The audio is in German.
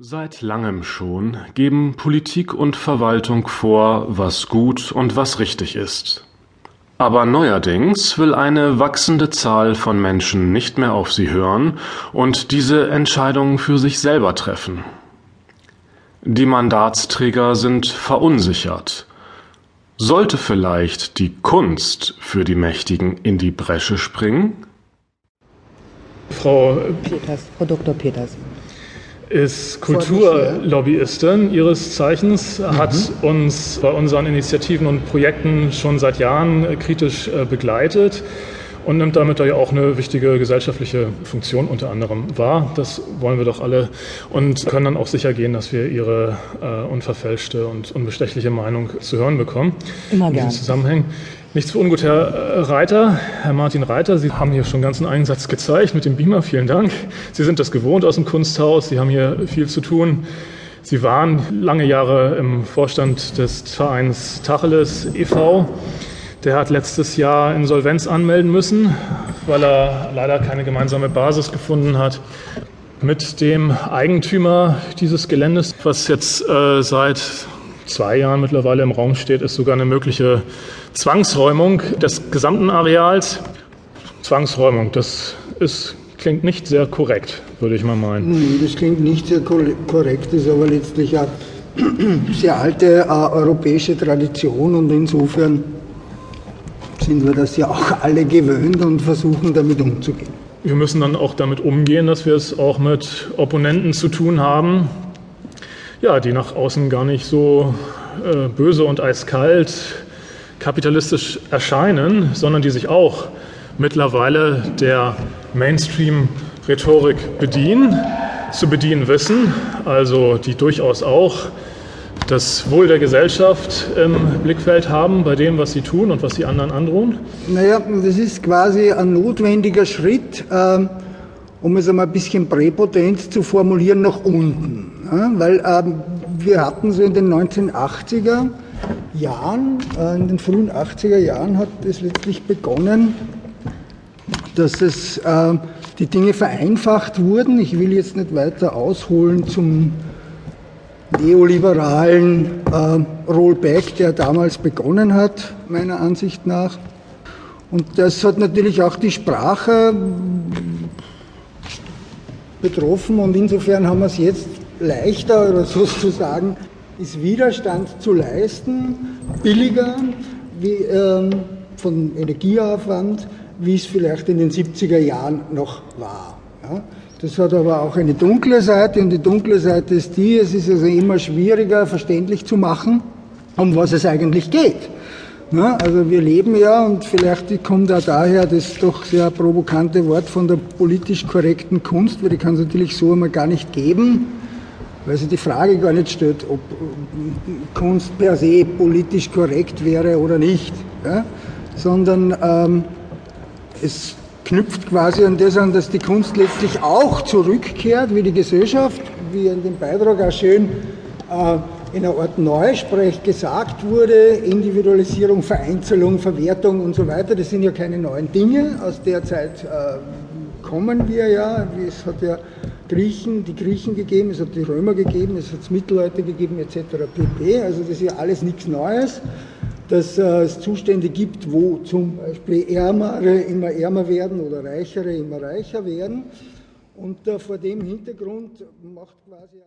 Seit langem schon geben Politik und Verwaltung vor, was gut und was richtig ist. Aber neuerdings will eine wachsende Zahl von Menschen nicht mehr auf sie hören und diese Entscheidungen für sich selber treffen. Die Mandatsträger sind verunsichert. Sollte vielleicht die Kunst für die Mächtigen in die Bresche springen? Frau Peters, Frau Dr. Peters ist Kulturlobbyistin ihres Zeichens, hat mhm. uns bei unseren Initiativen und Projekten schon seit Jahren kritisch äh, begleitet und nimmt damit ja auch eine wichtige gesellschaftliche Funktion unter anderem wahr. Das wollen wir doch alle und können dann auch sicher gehen, dass wir ihre äh, unverfälschte und unbestechliche Meinung zu hören bekommen. Immer gerne. Zusammenhängen. Nichts für ungut, Herr Reiter, Herr Martin Reiter. Sie haben hier schon ganz einen Einsatz gezeigt mit dem Beamer. Vielen Dank. Sie sind das gewohnt aus dem Kunsthaus. Sie haben hier viel zu tun. Sie waren lange Jahre im Vorstand des Vereins Tacheles e.V. Der hat letztes Jahr Insolvenz anmelden müssen, weil er leider keine gemeinsame Basis gefunden hat mit dem Eigentümer dieses Geländes, was jetzt äh, seit zwei Jahren mittlerweile im Raum steht, ist sogar eine mögliche Zwangsräumung des gesamten Areals. Zwangsräumung, das ist, klingt nicht sehr korrekt, würde ich mal meinen. Nee, das klingt nicht sehr korrekt, ist aber letztlich eine sehr alte äh, europäische Tradition und insofern sind wir das ja auch alle gewöhnt und versuchen damit umzugehen. Wir müssen dann auch damit umgehen, dass wir es auch mit Opponenten zu tun haben, ja, die nach außen gar nicht so äh, böse und eiskalt kapitalistisch erscheinen, sondern die sich auch mittlerweile der Mainstream-Rhetorik bedienen, zu bedienen wissen, also die durchaus auch das Wohl der Gesellschaft im Blickfeld haben bei dem, was sie tun und was sie anderen androhen? Naja, das ist quasi ein notwendiger Schritt, ähm, um es einmal ein bisschen präpotent zu formulieren, nach unten. Weil ähm, wir hatten so in den 1980er Jahren, äh, in den frühen 80er Jahren hat es letztlich begonnen, dass es äh, die Dinge vereinfacht wurden. Ich will jetzt nicht weiter ausholen zum neoliberalen äh, Rollback, der damals begonnen hat, meiner Ansicht nach. Und das hat natürlich auch die Sprache betroffen und insofern haben wir es jetzt leichter oder sozusagen ist Widerstand zu leisten, billiger wie, ähm, von Energieaufwand, wie es vielleicht in den 70er Jahren noch war. Ja? Das hat aber auch eine dunkle Seite und die dunkle Seite ist die, es ist also immer schwieriger verständlich zu machen, um was es eigentlich geht. Ja, also wir leben ja, und vielleicht kommt auch daher das doch sehr provokante Wort von der politisch korrekten Kunst, weil die kann es natürlich so immer gar nicht geben, weil sich die Frage gar nicht stellt, ob Kunst per se politisch korrekt wäre oder nicht, ja, sondern ähm, es knüpft quasi an das an, dass die Kunst letztlich auch zurückkehrt, wie die Gesellschaft, wie in dem Beitrag auch schön äh, in einer Art Neusprech gesagt wurde, Individualisierung, Vereinzelung, Verwertung und so weiter, das sind ja keine neuen Dinge. Aus der Zeit äh, kommen wir ja. Es hat ja Griechen, die Griechen gegeben, es hat die Römer gegeben, es hat Mittelleute gegeben etc. pp. Also das ist ja alles nichts Neues dass äh, es Zustände gibt, wo zum Beispiel Ärmere immer ärmer werden oder Reichere immer reicher werden. Und äh, vor dem Hintergrund macht quasi